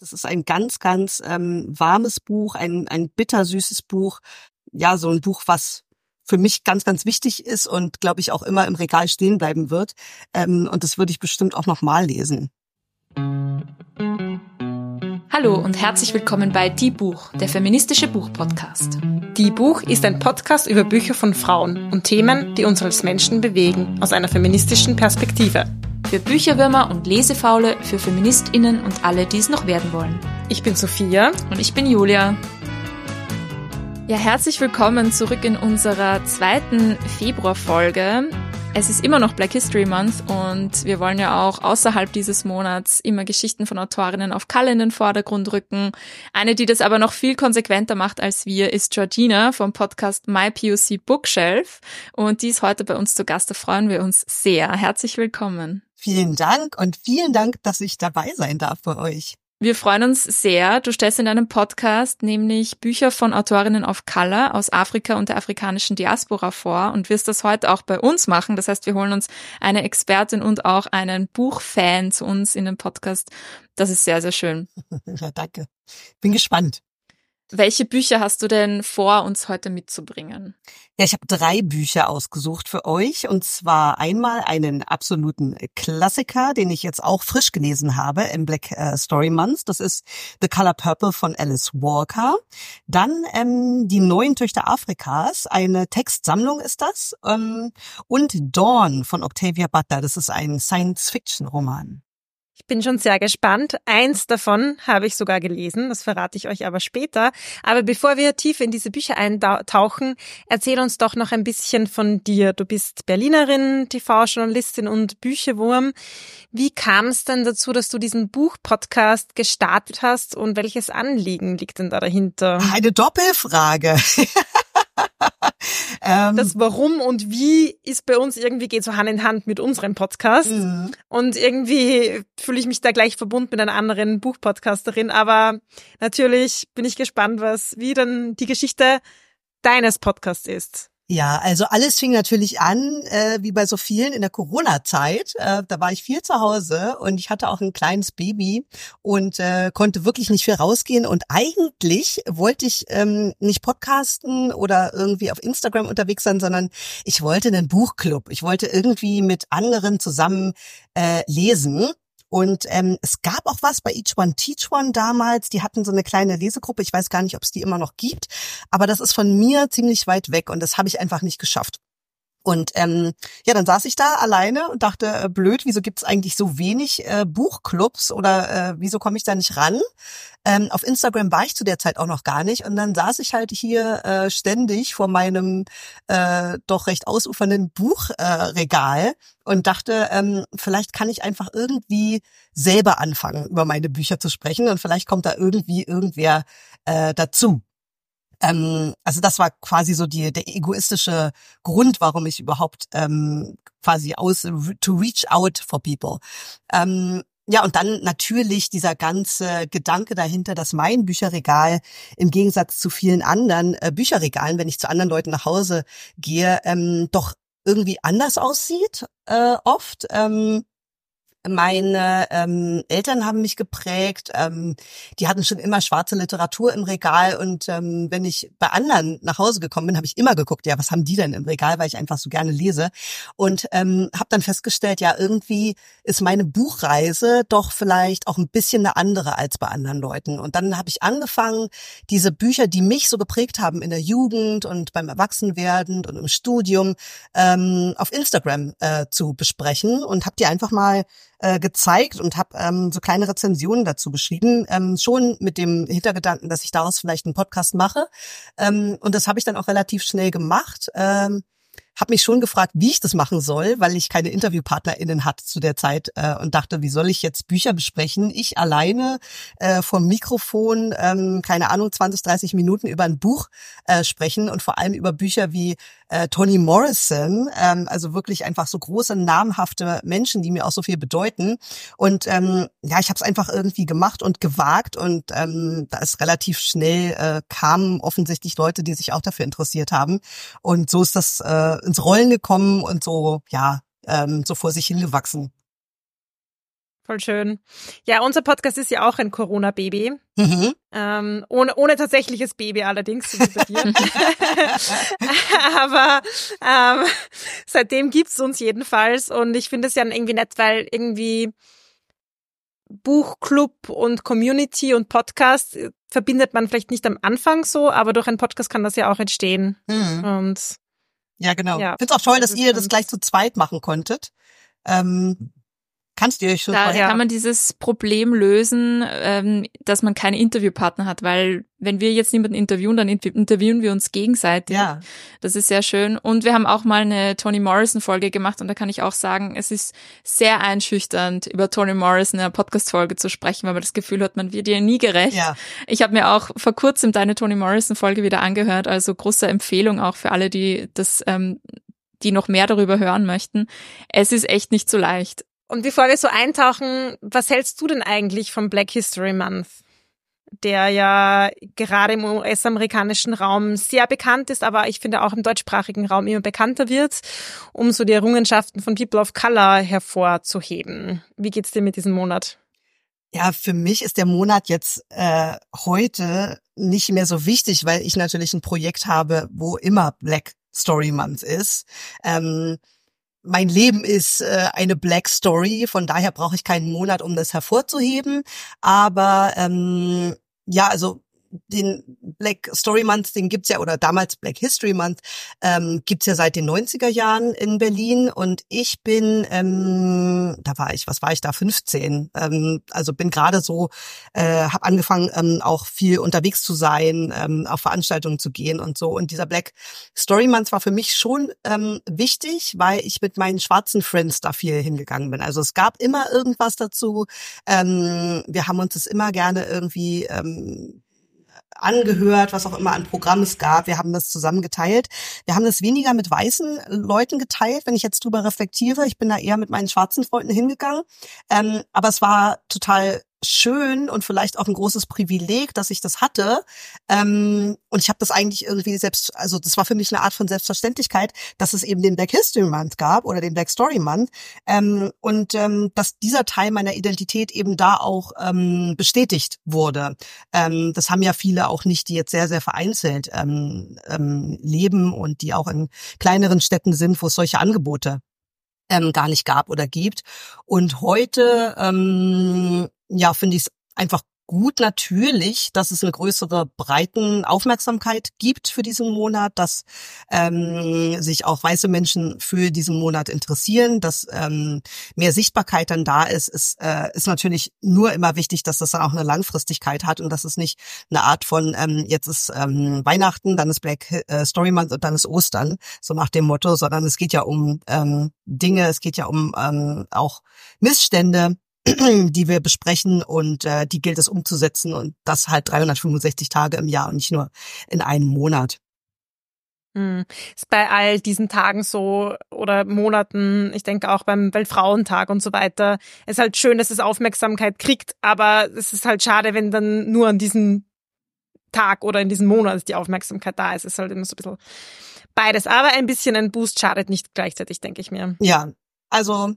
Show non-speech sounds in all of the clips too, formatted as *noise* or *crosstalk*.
Das ist ein ganz, ganz ähm, warmes Buch, ein, ein bittersüßes Buch. Ja, so ein Buch, was für mich ganz, ganz wichtig ist und glaube ich auch immer im Regal stehen bleiben wird. Ähm, und das würde ich bestimmt auch noch mal lesen. Hallo und herzlich willkommen bei Die Buch, der feministische Buchpodcast. Die Buch ist ein Podcast über Bücher von Frauen und Themen, die uns als Menschen bewegen, aus einer feministischen Perspektive. Für Bücherwürmer und Lesefaule, für FeministInnen und alle, die es noch werden wollen. Ich bin Sophia. Und ich bin Julia. Ja, herzlich willkommen zurück in unserer zweiten Februarfolge. Es ist immer noch Black History Month und wir wollen ja auch außerhalb dieses Monats immer Geschichten von Autorinnen auf Kalle in den Vordergrund rücken. Eine, die das aber noch viel konsequenter macht als wir, ist Georgina vom Podcast My POC Bookshelf und die ist heute bei uns zu Gast. Da freuen wir uns sehr. Herzlich willkommen. Vielen Dank und vielen Dank, dass ich dabei sein darf bei euch. Wir freuen uns sehr. Du stellst in deinem Podcast nämlich Bücher von Autorinnen of Color aus Afrika und der afrikanischen Diaspora vor und wirst das heute auch bei uns machen. Das heißt, wir holen uns eine Expertin und auch einen Buchfan zu uns in den Podcast. Das ist sehr, sehr schön. *laughs* Ja, danke. Bin gespannt. Welche Bücher hast du denn vor, uns heute mitzubringen? Ja, ich habe drei Bücher ausgesucht für euch. Und zwar einmal einen absoluten Klassiker, den ich jetzt auch frisch gelesen habe im Black äh, Story Month. Das ist The Color Purple von Alice Walker. Dann ähm, Die neuen Töchter Afrikas. Eine Textsammlung ist das. Ähm, und Dawn von Octavia Butler. Das ist ein Science-Fiction-Roman. Ich bin schon sehr gespannt. Eins davon habe ich sogar gelesen, das verrate ich euch aber später. Aber bevor wir tief in diese Bücher eintauchen, erzähl uns doch noch ein bisschen von dir. Du bist Berlinerin, TV-Journalistin und Bücherwurm. Wie kam es denn dazu, dass du diesen Buch-Podcast gestartet hast und welches Anliegen liegt denn da dahinter? Eine Doppelfrage. *laughs* *laughs* ähm, das Warum und Wie ist bei uns irgendwie geht so Hand in Hand mit unserem Podcast. Mhm. Und irgendwie fühle ich mich da gleich verbunden mit einer anderen Buchpodcasterin. Aber natürlich bin ich gespannt, was wie dann die Geschichte deines Podcasts ist. Ja, also alles fing natürlich an, äh, wie bei so vielen in der Corona-Zeit. Äh, da war ich viel zu Hause und ich hatte auch ein kleines Baby und äh, konnte wirklich nicht viel rausgehen. Und eigentlich wollte ich ähm, nicht podcasten oder irgendwie auf Instagram unterwegs sein, sondern ich wollte einen Buchclub. Ich wollte irgendwie mit anderen zusammen äh, lesen. Und ähm, es gab auch was bei Each One Teach One damals. Die hatten so eine kleine Lesegruppe. Ich weiß gar nicht, ob es die immer noch gibt. Aber das ist von mir ziemlich weit weg und das habe ich einfach nicht geschafft. Und ähm, ja, dann saß ich da alleine und dachte, äh, blöd, wieso gibt's eigentlich so wenig äh, Buchclubs oder äh, wieso komme ich da nicht ran? Ähm, auf Instagram war ich zu der Zeit auch noch gar nicht und dann saß ich halt hier äh, ständig vor meinem äh, doch recht ausufernden Buchregal äh, und dachte, ähm, vielleicht kann ich einfach irgendwie selber anfangen, über meine Bücher zu sprechen und vielleicht kommt da irgendwie irgendwer äh, dazu. Ähm, also das war quasi so die, der egoistische Grund, warum ich überhaupt ähm, quasi aus to reach out for people. Ähm, ja, und dann natürlich dieser ganze Gedanke dahinter, dass mein Bücherregal im Gegensatz zu vielen anderen äh, Bücherregalen, wenn ich zu anderen Leuten nach Hause gehe, ähm, doch irgendwie anders aussieht äh, oft. Ähm, meine ähm, Eltern haben mich geprägt. Ähm, die hatten schon immer schwarze Literatur im Regal und ähm, wenn ich bei anderen nach Hause gekommen bin, habe ich immer geguckt, ja, was haben die denn im Regal, weil ich einfach so gerne lese und ähm, habe dann festgestellt, ja, irgendwie ist meine Buchreise doch vielleicht auch ein bisschen eine andere als bei anderen Leuten. Und dann habe ich angefangen, diese Bücher, die mich so geprägt haben in der Jugend und beim Erwachsenwerden und im Studium, ähm, auf Instagram äh, zu besprechen und habe die einfach mal äh, gezeigt und habe ähm, so kleine Rezensionen dazu geschrieben, ähm, schon mit dem Hintergedanken, dass ich daraus vielleicht einen Podcast mache. Ähm, und das habe ich dann auch relativ schnell gemacht. Ähm, habe mich schon gefragt, wie ich das machen soll, weil ich keine InterviewpartnerInnen hatte zu der Zeit äh, und dachte, wie soll ich jetzt Bücher besprechen? Ich alleine äh, vom Mikrofon, ähm, keine Ahnung, 20, 30 Minuten über ein Buch äh, sprechen und vor allem über Bücher wie äh, Toni Morrison, ähm, also wirklich einfach so große, namhafte Menschen, die mir auch so viel bedeuten. Und ähm, ja, ich habe es einfach irgendwie gemacht und gewagt und ähm, da ist relativ schnell äh, kamen offensichtlich Leute, die sich auch dafür interessiert haben. Und so ist das äh, ins Rollen gekommen und so, ja, ähm, so vor sich hingewachsen. Voll schön. Ja, unser Podcast ist ja auch ein Corona-Baby. Mhm. Ähm, ohne, ohne tatsächliches Baby allerdings, so wie bei dir. *laughs* Aber ähm, seitdem gibt's uns jedenfalls. Und ich finde es ja irgendwie nett, weil irgendwie Buchclub und Community und Podcast verbindet man vielleicht nicht am Anfang so, aber durch einen Podcast kann das ja auch entstehen. Mhm. Und ja, genau. Ja, ich finde es auch toll, dass ihr das gleich zu zweit machen konntet. Ähm, Kannst du euch schon Da kann man dieses Problem lösen, ähm, dass man keine Interviewpartner hat, weil wenn wir jetzt niemanden interviewen, dann interviewen wir uns gegenseitig. Ja. Das ist sehr schön. Und wir haben auch mal eine Toni Morrison-Folge gemacht und da kann ich auch sagen, es ist sehr einschüchternd, über Toni Morrison in einer Podcast-Folge zu sprechen, weil man das Gefühl hat, man wird ihr nie gerecht. Ja. Ich habe mir auch vor kurzem deine Toni Morrison-Folge wieder angehört, also große Empfehlung auch für alle, die das ähm, die noch mehr darüber hören möchten. Es ist echt nicht so leicht. Und bevor wir so eintauchen, was hältst du denn eigentlich vom Black History Month? Der ja gerade im US-amerikanischen Raum sehr bekannt ist, aber ich finde auch im deutschsprachigen Raum immer bekannter wird, um so die Errungenschaften von People of Color hervorzuheben. Wie geht's dir mit diesem Monat? Ja, für mich ist der Monat jetzt äh, heute nicht mehr so wichtig, weil ich natürlich ein Projekt habe, wo immer Black Story Month ist. Ähm, mein Leben ist äh, eine Black Story, von daher brauche ich keinen Monat, um das hervorzuheben. Aber ähm, ja, also den Black Story Month, den gibt's ja, oder damals Black History Month, ähm, gibt's ja seit den 90er Jahren in Berlin. Und ich bin, ähm, da war ich, was war ich da, 15. Ähm, also bin gerade so, äh, habe angefangen, ähm, auch viel unterwegs zu sein, ähm, auf Veranstaltungen zu gehen und so. Und dieser Black Story Month war für mich schon ähm, wichtig, weil ich mit meinen schwarzen Friends da viel hingegangen bin. Also es gab immer irgendwas dazu. Ähm, wir haben uns das immer gerne irgendwie ähm, angehört, was auch immer an Programm es gab. Wir haben das zusammen geteilt. Wir haben das weniger mit weißen Leuten geteilt, wenn ich jetzt drüber reflektiere. Ich bin da eher mit meinen schwarzen Freunden hingegangen. Ähm, aber es war total schön und vielleicht auch ein großes Privileg, dass ich das hatte. Ähm, und ich habe das eigentlich irgendwie selbst, also das war für mich eine Art von Selbstverständlichkeit, dass es eben den Black History Month gab oder den Black Story Month ähm, und ähm, dass dieser Teil meiner Identität eben da auch ähm, bestätigt wurde. Ähm, das haben ja viele auch nicht, die jetzt sehr, sehr vereinzelt ähm, ähm, leben und die auch in kleineren Städten sind, wo es solche Angebote ähm, gar nicht gab oder gibt. Und heute ähm, ja, finde ich es einfach gut natürlich, dass es eine größere breiten Aufmerksamkeit gibt für diesen Monat, dass ähm, sich auch weiße Menschen für diesen Monat interessieren, dass ähm, mehr Sichtbarkeit dann da ist, ist, äh, ist natürlich nur immer wichtig, dass das dann auch eine Langfristigkeit hat und dass es nicht eine Art von ähm, jetzt ist ähm, Weihnachten, dann ist Black äh, Story Month und dann ist Ostern, so nach dem Motto, sondern es geht ja um ähm, Dinge, es geht ja um ähm, auch Missstände, *clears throat* die wir besprechen und äh, die gilt es umzusetzen und das halt 365 Tage im Jahr und nicht nur in einem Monat. Hm. Ist bei all diesen Tagen so oder Monaten, ich denke auch beim Weltfrauentag und so weiter, ist halt schön, dass es Aufmerksamkeit kriegt, aber es ist halt schade, wenn dann nur an diesem Tag oder in diesem Monat die Aufmerksamkeit da ist. Es ist halt immer so ein bisschen beides. Aber ein bisschen ein Boost schadet nicht gleichzeitig, denke ich mir. Ja, also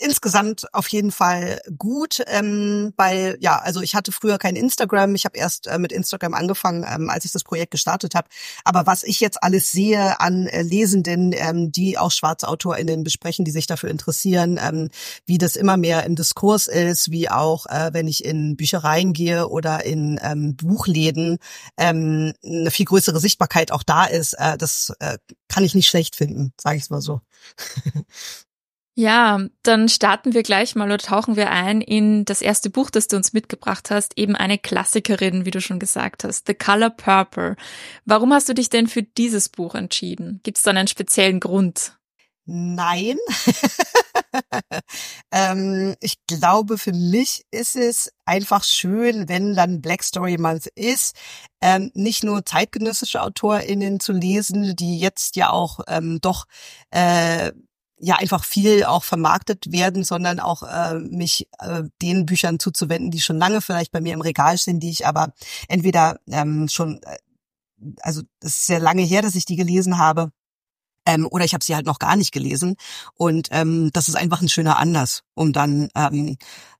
insgesamt auf jeden Fall gut, ähm, weil ja, also ich hatte früher kein Instagram, ich habe erst äh, mit Instagram angefangen, ähm, als ich das Projekt gestartet habe. Aber was ich jetzt alles sehe an äh, Lesenden, ähm, die auch schwarze AutorInnen besprechen, die sich dafür interessieren, ähm, wie das immer mehr im Diskurs ist, wie auch, äh, wenn ich in Büchereien gehe oder in ähm, Buchläden, ähm, eine viel größere Sichtbarkeit auch da ist, äh, das äh, kann ich nicht schlecht finden, sage ich mal so. *laughs* Ja, dann starten wir gleich mal oder tauchen wir ein in das erste Buch, das du uns mitgebracht hast, eben eine Klassikerin, wie du schon gesagt hast, The Color Purple. Warum hast du dich denn für dieses Buch entschieden? Gibt es dann einen speziellen Grund? Nein. *laughs* ähm, ich glaube, für mich ist es einfach schön, wenn dann Black Story Month ist, ähm, nicht nur zeitgenössische AutorInnen zu lesen, die jetzt ja auch ähm, doch äh, ja einfach viel auch vermarktet werden, sondern auch äh, mich äh, den Büchern zuzuwenden, die schon lange vielleicht bei mir im Regal sind, die ich aber entweder ähm, schon, äh, also es ist sehr lange her, dass ich die gelesen habe Ähm, oder ich habe sie halt noch gar nicht gelesen. Und ähm, das ist einfach ein schöner Anlass, um dann ähm,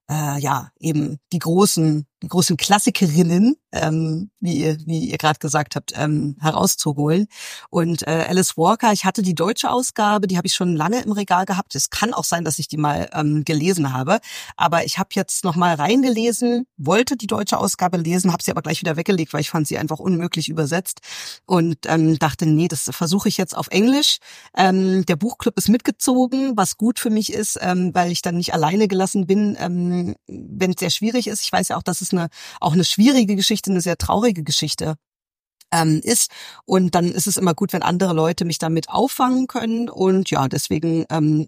äh, ja eben die großen großen Klassikerinnen, ähm, wie ihr, wie ihr gerade gesagt habt, ähm, herauszuholen. Und äh, Alice Walker, ich hatte die deutsche Ausgabe, die habe ich schon lange im Regal gehabt. Es kann auch sein, dass ich die mal ähm, gelesen habe, aber ich habe jetzt noch mal reingelesen, wollte die deutsche Ausgabe lesen, habe sie aber gleich wieder weggelegt, weil ich fand sie einfach unmöglich übersetzt und ähm, dachte, nee, das versuche ich jetzt auf Englisch. Ähm, der Buchclub ist mitgezogen, was gut für mich ist, ähm, weil ich dann nicht alleine gelassen bin, ähm, wenn es sehr schwierig ist. Ich weiß ja auch, dass es eine auch eine schwierige Geschichte, eine sehr traurige Geschichte ähm, ist. Und dann ist es immer gut, wenn andere Leute mich damit auffangen können. Und ja, deswegen ähm,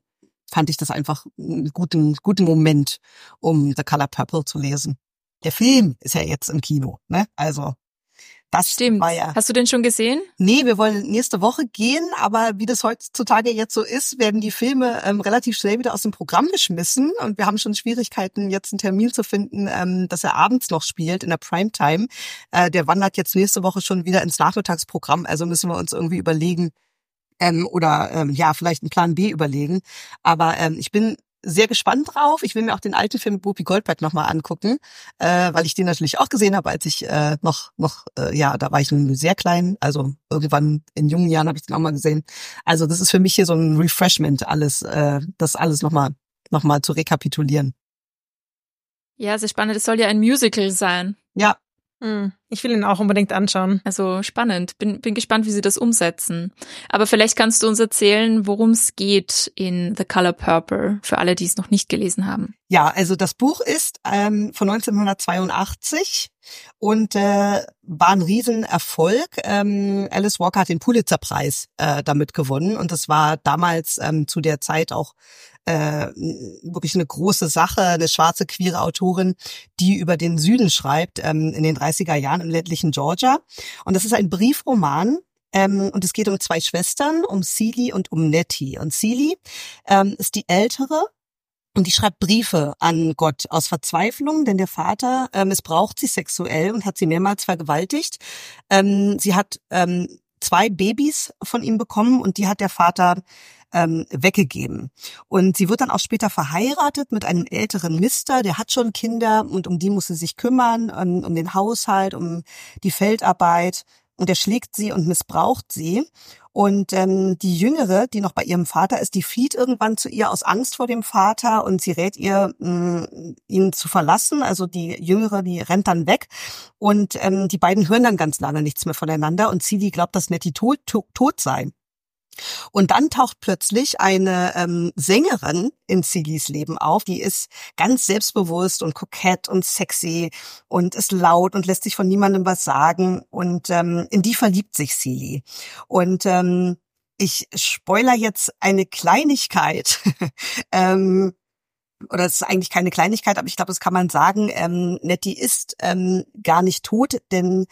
fand ich das einfach einen guten, guten Moment, um The Color Purple zu lesen. Der Film ist ja jetzt im Kino, ne? Also das Stimmt. war ja. Hast du den schon gesehen? Nee, wir wollen nächste Woche gehen, aber wie das heutzutage jetzt so ist, werden die Filme ähm, relativ schnell wieder aus dem Programm geschmissen und wir haben schon Schwierigkeiten, jetzt einen Termin zu finden, ähm, dass er abends noch spielt in der Primetime. Äh, der wandert jetzt nächste Woche schon wieder ins Nachmittagsprogramm, also müssen wir uns irgendwie überlegen, ähm, oder ähm, ja, vielleicht einen Plan B überlegen. Aber ähm, ich bin sehr gespannt drauf. Ich will mir auch den alten Film mit Whoopi Goldberg nochmal angucken, äh, weil ich den natürlich auch gesehen habe, als ich äh, noch, noch, äh, ja, da war ich nun sehr klein. Also irgendwann in jungen Jahren habe ich den auch mal gesehen. Also das ist für mich hier so ein Refreshment, alles, äh, das alles nochmal noch mal zu rekapitulieren. Ja, sehr spannend. Es soll ja ein Musical sein. Ja, ich will ihn auch unbedingt anschauen. Also spannend. Bin, bin gespannt, wie sie das umsetzen. Aber vielleicht kannst du uns erzählen, worum es geht in The Color Purple, für alle, die es noch nicht gelesen haben. Ja, also das Buch ist ähm, von 1982 und äh, war ein Riesenerfolg. Ähm, Alice Walker hat den Pulitzerpreis äh, damit gewonnen und das war damals ähm, zu der Zeit auch äh, wirklich eine große Sache, eine schwarze queere Autorin, die über den Süden schreibt ähm, in den 30er Jahren im ländlichen Georgia. Und das ist ein Briefroman, ähm, und es geht um zwei Schwestern, um Celie und um Nettie. Und Celie ähm, ist die ältere und die schreibt Briefe an Gott aus Verzweiflung, denn der Vater äh, missbraucht sie sexuell und hat sie mehrmals vergewaltigt. Ähm, sie hat ähm, zwei Babys von ihm bekommen und die hat der Vater ähm, weggegeben. Und sie wird dann auch später verheiratet mit einem älteren Mister, der hat schon Kinder und um die muss sie sich kümmern, um, um den Haushalt, um die Feldarbeit. Und er schlägt sie und missbraucht sie. Und ähm, die Jüngere, die noch bei ihrem Vater ist, die flieht irgendwann zu ihr aus Angst vor dem Vater und sie rät ihr, mh, ihn zu verlassen. Also die Jüngere, die rennt dann weg und ähm, die beiden hören dann ganz lange nichts mehr voneinander und Cili glaubt, dass Nettie tot, tot, tot sei. Und dann taucht plötzlich eine ähm, Sängerin in Silis Leben auf, die ist ganz selbstbewusst und kokett und sexy und ist laut und lässt sich von niemandem was sagen. Und ähm, in die verliebt sich Silly. Und ähm, ich spoiler jetzt eine Kleinigkeit. *laughs* ähm, oder es ist eigentlich keine Kleinigkeit, aber ich glaube, das kann man sagen, ähm, Nettie ist ähm, gar nicht tot, denn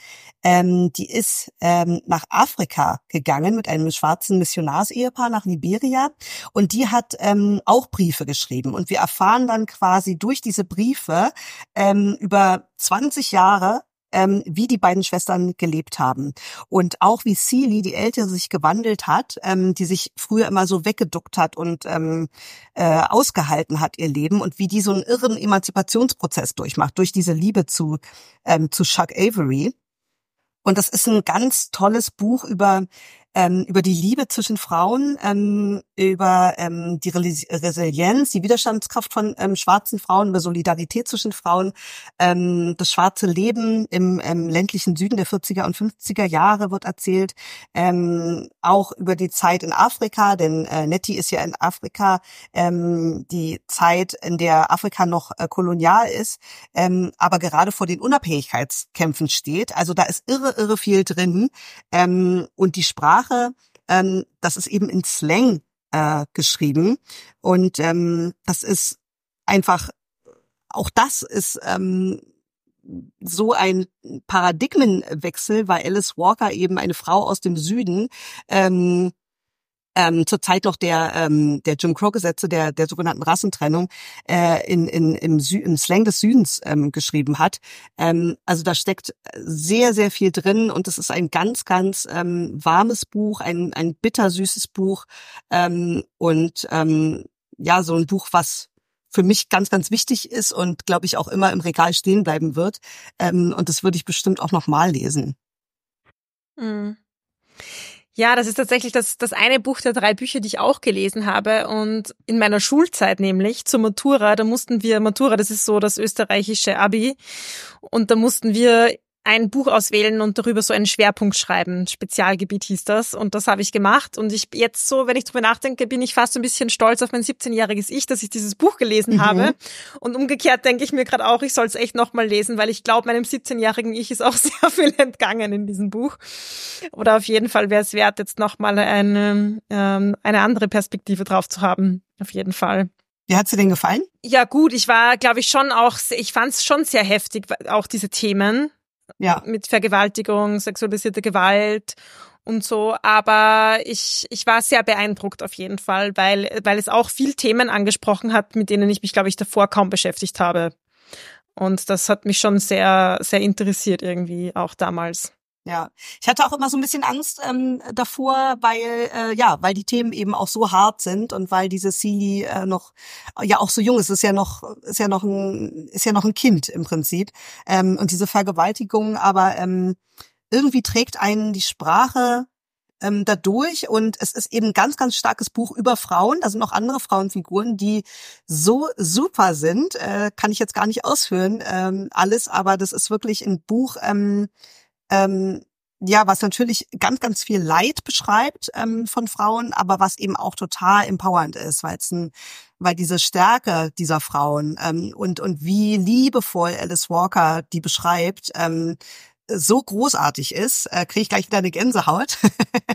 ähm, die ist ähm, nach Afrika gegangen mit einem schwarzen Missionarsehepaar nach Liberia und die hat ähm, auch Briefe geschrieben. Und wir erfahren dann quasi durch diese Briefe ähm, über 20 Jahre ähm, wie die beiden Schwestern gelebt haben. Und auch wie Celie, die Ältere, sich gewandelt hat, ähm, die sich früher immer so weggeduckt hat und ähm, äh, ausgehalten hat ihr Leben und wie die so einen irren Emanzipationsprozess durchmacht, durch diese Liebe zu, ähm, zu Chuck Avery. Und das ist ein ganz tolles Buch über ähm, über die Liebe zwischen Frauen, ähm, über ähm, die Resilienz, die Widerstandskraft von ähm, schwarzen Frauen, über Solidarität zwischen Frauen, ähm, das schwarze Leben im ähm, ländlichen Süden der 40er und 50er Jahre wird erzählt, ähm, auch über die Zeit in Afrika, denn äh, Nettie ist ja in Afrika, ähm, die Zeit, in der Afrika noch äh, kolonial ist, ähm, aber gerade vor den Unabhängigkeitskämpfen steht. Also da ist irre, irre viel drin ähm, und die Sprache Sprache, ähm, das ist eben in Slang äh, geschrieben. Und ähm, das ist einfach, auch das ist ähm, so ein Paradigmenwechsel, weil Alice Walker eben eine Frau aus dem Süden ähm, ähm, zur Zeit noch der ähm, der Jim Crow Gesetze der der sogenannten Rassentrennung äh, in, in im, Sü im Slang des Südens ähm, geschrieben hat. Ähm, also da steckt sehr sehr viel drin und es ist ein ganz ganz ähm, warmes Buch, ein ein bittersüßes Buch ähm, und ähm, ja so ein Buch, was für mich ganz, ganz wichtig ist und glaube ich auch immer im Regal stehen bleiben wird. Ähm, und das würde ich bestimmt auch nochmal lesen. Mhm. Ja, das ist tatsächlich das, das eine Buch der drei Bücher, die ich auch gelesen habe. Und in meiner Schulzeit nämlich zur Matura, da mussten wir, Matura, das ist so das österreichische Abi. Und da mussten wir ein Buch auswählen und darüber so einen Schwerpunkt schreiben. Spezialgebiet hieß das. Und das habe ich gemacht. Und ich jetzt so, wenn ich drüber nachdenke, bin ich fast ein bisschen stolz auf mein 17-jähriges Ich, dass ich dieses Buch gelesen mhm. habe. Und umgekehrt denke ich mir gerade auch, ich soll es echt nochmal lesen, weil ich glaube, meinem 17-jährigen Ich ist auch *laughs* sehr viel entgangen in diesem Buch. Oder auf jeden Fall wäre es wert, jetzt nochmal eine, ähm, eine andere Perspektive drauf zu haben. Auf jeden Fall. Wie hat's dir denn gefallen? Ja gut, ich war, glaube ich, schon auch, ich fand es schon sehr heftig, auch diese Themen ja. mit Vergewaltigung, sexualisierte Gewalt und so. Aber ich, ich war sehr beeindruckt auf jeden Fall, weil, weil es auch viel Themen angesprochen hat, mit denen ich mich, glaube ich, davor kaum beschäftigt habe. Und das hat mich schon sehr, sehr interessiert irgendwie auch damals. Ja, ich hatte auch immer so ein bisschen Angst ähm, davor, weil äh, ja, weil die Themen eben auch so hart sind und weil diese Celie äh, noch ja auch so jung ist, ist ja noch ist ja noch ein ist ja noch ein Kind im Prinzip ähm, und diese Vergewaltigung, aber ähm, irgendwie trägt einen die Sprache ähm, dadurch und es ist eben ein ganz ganz starkes Buch über Frauen. Da sind noch andere Frauenfiguren, die so super sind, äh, kann ich jetzt gar nicht ausführen ähm, alles, aber das ist wirklich ein Buch. Ähm, ähm, ja, was natürlich ganz, ganz viel Leid beschreibt ähm, von Frauen, aber was eben auch total empowernd ist, weil es ein, weil diese Stärke dieser Frauen ähm, und und wie liebevoll Alice Walker die beschreibt, ähm, so großartig ist, äh, kriege ich gleich wieder eine Gänsehaut.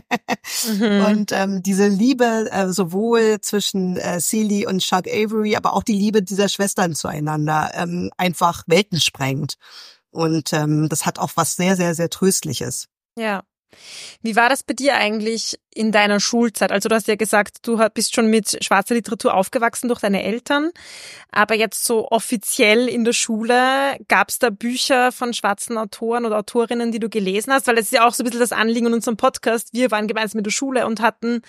*laughs* mhm. Und ähm, diese Liebe äh, sowohl zwischen äh, Celie und Chuck Avery, aber auch die Liebe dieser Schwestern zueinander ähm, einfach Welten sprengt. Und ähm, das hat auch was sehr, sehr, sehr Tröstliches. Ja. Wie war das bei dir eigentlich in deiner Schulzeit? Also du hast ja gesagt, du bist schon mit schwarzer Literatur aufgewachsen durch deine Eltern, aber jetzt so offiziell in der Schule, gab es da Bücher von schwarzen Autoren oder Autorinnen, die du gelesen hast? Weil das ist ja auch so ein bisschen das Anliegen in unserem Podcast. Wir waren gemeinsam in der Schule und hatten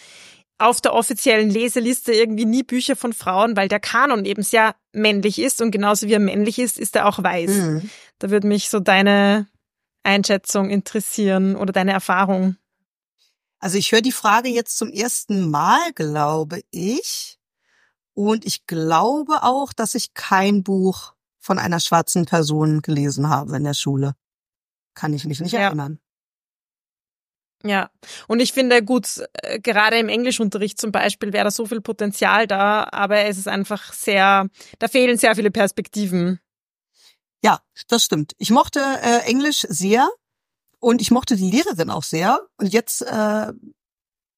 auf der offiziellen Leseliste irgendwie nie Bücher von Frauen, weil der Kanon eben sehr männlich ist und genauso wie er männlich ist, ist er auch weiß. Mhm. Da würde mich so deine Einschätzung interessieren oder deine Erfahrung. Also ich höre die Frage jetzt zum ersten Mal, glaube ich. Und ich glaube auch, dass ich kein Buch von einer schwarzen Person gelesen habe in der Schule. Kann ich mich nicht ja. erinnern. Ja, und ich finde gut, äh, gerade im Englischunterricht zum Beispiel wäre da so viel Potenzial da, aber es ist einfach sehr, da fehlen sehr viele Perspektiven. Ja, das stimmt. Ich mochte äh, Englisch sehr und ich mochte die Lehrerin auch sehr und jetzt äh,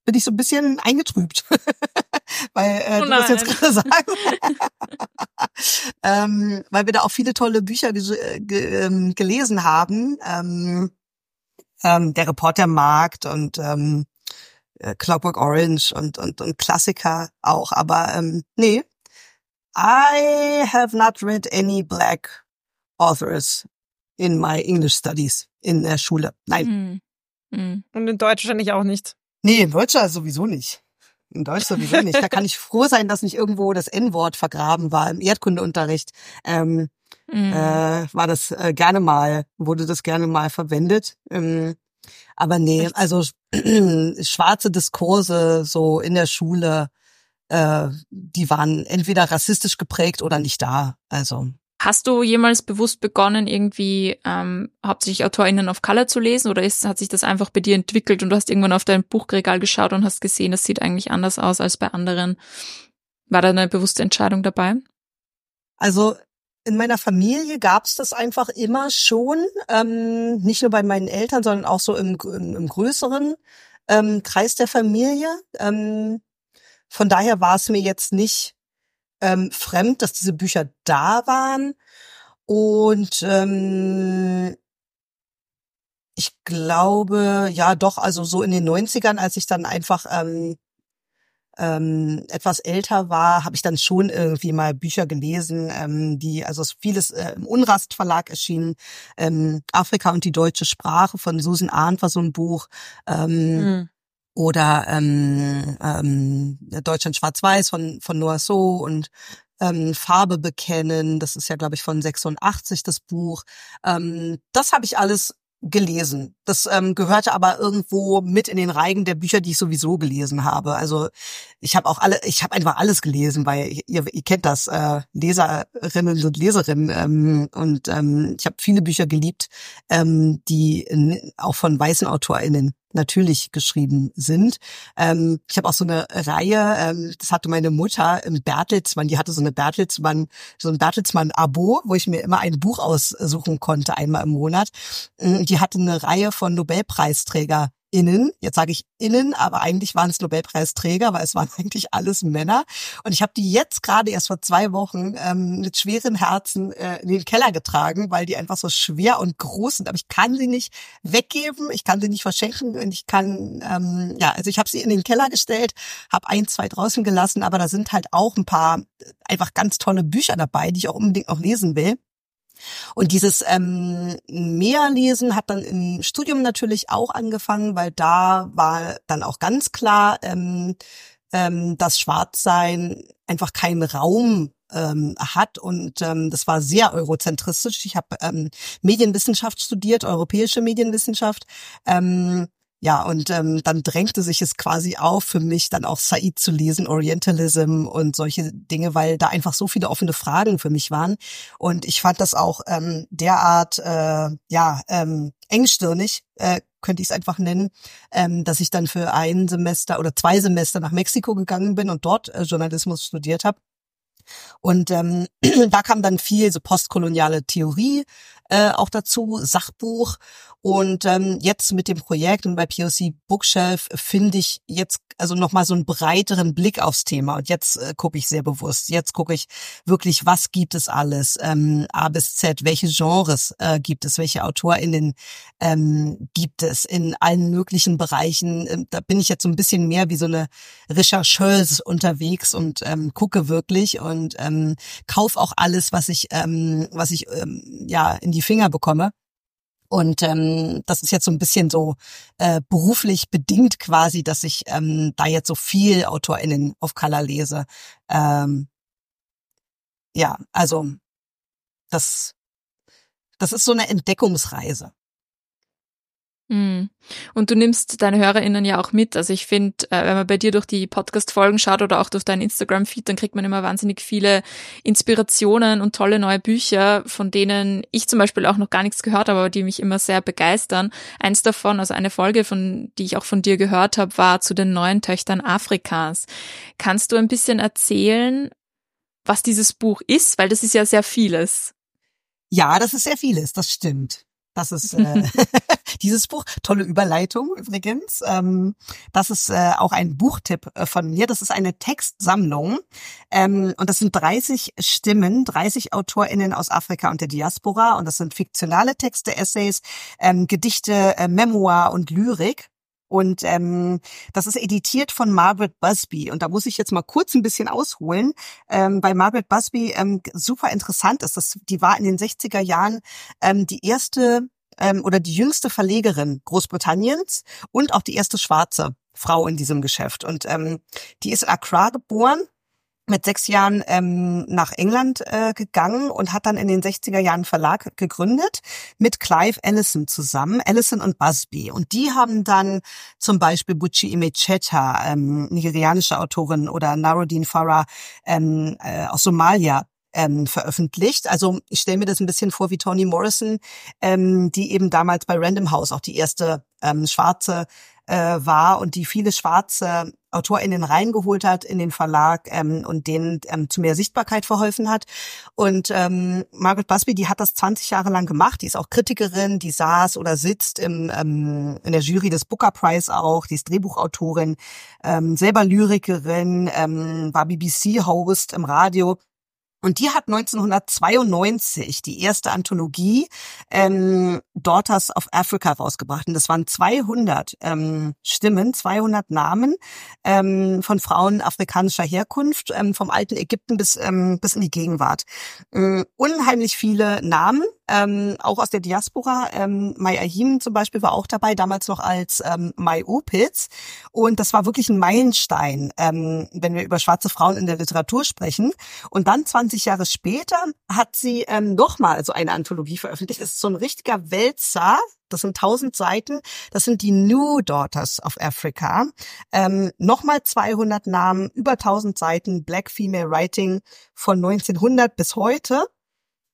bin ich so ein bisschen eingetrübt, *laughs* weil äh, oh du das jetzt gerade sagen, *laughs* ähm, weil wir da auch viele tolle Bücher ge ähm, gelesen haben. Ähm, ähm, der Reportermarkt und ähm, äh, Clockwork Orange und, und, und Klassiker auch. Aber ähm, nee, I have not read any black authors in my English studies in der Schule. Nein. Mm. Mm. Und in Deutsch wahrscheinlich auch nicht. Nee, in Deutsch sowieso nicht. In Deutsch sowieso nicht. Da kann ich froh sein, dass nicht irgendwo das N-Wort vergraben war im Erdkundeunterricht. Ähm, mhm. äh, war das äh, gerne mal, wurde das gerne mal verwendet. Ähm, aber nee, Echt? also *clears throat* schwarze Diskurse so in der Schule, äh, die waren entweder rassistisch geprägt oder nicht da. Also Hast du jemals bewusst begonnen, irgendwie ähm, hauptsächlich AutorInnen of Color zu lesen oder ist, hat sich das einfach bei dir entwickelt und du hast irgendwann auf dein Buchregal geschaut und hast gesehen, das sieht eigentlich anders aus als bei anderen? War da eine bewusste Entscheidung dabei? Also in meiner Familie gab es das einfach immer schon, ähm, nicht nur bei meinen Eltern, sondern auch so im, im, im größeren ähm, Kreis der Familie. Ähm, von daher war es mir jetzt nicht ähm, fremd, dass diese Bücher da waren. Und ähm, ich glaube, ja doch, also so in den 90ern, als ich dann einfach ähm, ähm, etwas älter war, habe ich dann schon irgendwie mal Bücher gelesen, ähm, die, also vieles äh, im Unrast Verlag erschienen. Ähm, Afrika und die deutsche Sprache von Susan Arndt war so ein Buch. Ähm, mhm. Oder ähm, ähm, Deutschland Schwarz-Weiß von, von Noah So und ähm, Farbe bekennen. Das ist ja, glaube ich, von 86 das Buch. Ähm, das habe ich alles gelesen. Das ähm, gehörte aber irgendwo mit in den Reigen der Bücher, die ich sowieso gelesen habe. Also ich habe auch alle, ich habe einfach alles gelesen, weil ihr, ihr kennt das, äh, Leserinnen und Leserinnen ähm, und ähm, ich habe viele Bücher geliebt, ähm, die in, auch von weißen AutorInnen natürlich geschrieben sind. Ähm, ich habe auch so eine Reihe, ähm, das hatte meine Mutter im Bertelsmann, die hatte so eine Bertelsmann, so ein Bertelsmann-Abo, wo ich mir immer ein Buch aussuchen konnte, einmal im Monat. Ähm, die hatte eine Reihe von Nobelpreisträger innen, jetzt sage ich innen, aber eigentlich waren es Nobelpreisträger, weil es waren *laughs* eigentlich alles Männer. Und ich habe die jetzt gerade erst vor zwei Wochen ähm, mit schweren Herzen äh, in den Keller getragen, weil die einfach so schwer und groß sind. Aber ich kann sie nicht weggeben, ich kann sie nicht verschenken und ich kann, ähm, ja, also ich habe sie in den Keller gestellt, habe ein, zwei draußen gelassen, aber da sind halt auch ein paar äh, einfach ganz tolle Bücher dabei, die ich auch unbedingt noch lesen will. Und dieses ähm, Mehrlesen hat dann im Studium natürlich auch angefangen, weil da war dann auch ganz klar, ähm, ähm, dass Schwarzsein einfach keinen Raum ähm, hat und ähm, das war sehr eurozentristisch. Ich habe ähm, Medienwissenschaft studiert, europäische Medienwissenschaft. Ähm, ja, und ähm, dann drängte sich es quasi auf für mich, dann auch Said zu lesen, Orientalism und solche Dinge, weil da einfach so viele offene Fragen für mich waren. Und ich fand das auch ähm, derart, äh, ja, ähm, engstirnig, äh, könnte ich es einfach nennen, ähm, dass ich dann für ein Semester oder zwei Semester nach Mexiko gegangen bin und dort äh, Journalismus studiert habe. Und ähm, *clears throat* da kam dann viel so postkoloniale Theorie äh, auch dazu, Sachbuch und ähm, jetzt mit dem Projekt und bei POC Bookshelf finde ich jetzt also nochmal so einen breiteren Blick aufs Thema. Und jetzt äh, gucke ich sehr bewusst. Jetzt gucke ich wirklich, was gibt es alles? Ähm, A bis Z, welche Genres äh, gibt es, welche AutorInnen ähm, gibt es in allen möglichen Bereichen. Ähm, da bin ich jetzt so ein bisschen mehr wie so eine Rechercheuse unterwegs und ähm, gucke wirklich und ähm, kauf auch alles, was ich, ähm, was ich ähm, ja in die Finger bekomme. Und ähm, das ist jetzt so ein bisschen so äh, beruflich bedingt quasi, dass ich ähm, da jetzt so viel AutorInnen auf Color lese. Ähm, ja, also das, das ist so eine Entdeckungsreise. Hm. Und du nimmst deine HörerInnen ja auch mit. Also ich finde, äh, wenn man bei dir durch die Podcast-Folgen schaut oder auch durch deinen Instagram-Feed, dann kriegt man immer wahnsinnig viele Inspirationen und tolle neue Bücher, von denen ich zum Beispiel auch noch gar nichts gehört habe, aber die mich immer sehr begeistern. Eins davon, also eine Folge, von die ich auch von dir gehört habe, war zu den neuen Töchtern Afrikas. Kannst du ein bisschen erzählen, was dieses Buch ist? Weil das ist ja sehr vieles. Ja, das ist sehr vieles, das stimmt. Das ist äh, *laughs* dieses Buch, tolle Überleitung übrigens. Ähm, das ist äh, auch ein Buchtipp äh, von mir. Das ist eine Textsammlung ähm, und das sind 30 Stimmen, 30 AutorInnen aus Afrika und der Diaspora und das sind fiktionale Texte, Essays, ähm, Gedichte, äh, Memoir und Lyrik. Und ähm, das ist editiert von Margaret Busby. Und da muss ich jetzt mal kurz ein bisschen ausholen. Ähm, bei Margaret Busby ähm, super interessant ist, dass die war in den 60er Jahren ähm, die erste ähm, oder die jüngste Verlegerin Großbritanniens und auch die erste schwarze Frau in diesem Geschäft. Und ähm, die ist in Accra geboren mit sechs Jahren ähm, nach England äh, gegangen und hat dann in den 60er Jahren Verlag gegründet mit Clive Ellison zusammen, Ellison und Busby. Und die haben dann zum Beispiel Buchi Imecheta, ähm, nigerianische Autorin, oder Narudin Farah ähm, äh, aus Somalia ähm, veröffentlicht. Also ich stelle mir das ein bisschen vor wie Toni Morrison, ähm, die eben damals bei Random House auch die erste ähm, schwarze äh, war und die viele schwarze AutorInnen reingeholt hat in den Verlag ähm, und denen ähm, zu mehr Sichtbarkeit verholfen hat. Und ähm, Margaret Busby, die hat das 20 Jahre lang gemacht. Die ist auch Kritikerin, die saß oder sitzt im, ähm, in der Jury des Booker Prize auch. Die ist Drehbuchautorin, ähm, selber Lyrikerin, ähm, war BBC-Host im Radio Und die hat 1992 die erste Anthologie ähm, Daughters of Africa rausgebracht. Und das waren 200 ähm, Stimmen, 200 Namen ähm, von Frauen afrikanischer Herkunft, ähm, vom alten Ägypten bis, ähm, bis in die Gegenwart. Ähm, unheimlich viele Namen, ähm, auch aus der Diaspora. Ähm, Mai Ahim zum Beispiel war auch dabei, damals noch als ähm, Mai Opitz. Und das war wirklich ein Meilenstein, ähm, wenn wir über schwarze Frauen in der Literatur sprechen. Und dann 20 20 Jahre später hat sie ähm, nochmal so eine Anthologie veröffentlicht. Das ist so ein richtiger Wälzer. Das sind 1000 Seiten. Das sind die New Daughters of Africa. Ähm, nochmal 200 Namen, über 1000 Seiten Black Female Writing von 1900 bis heute.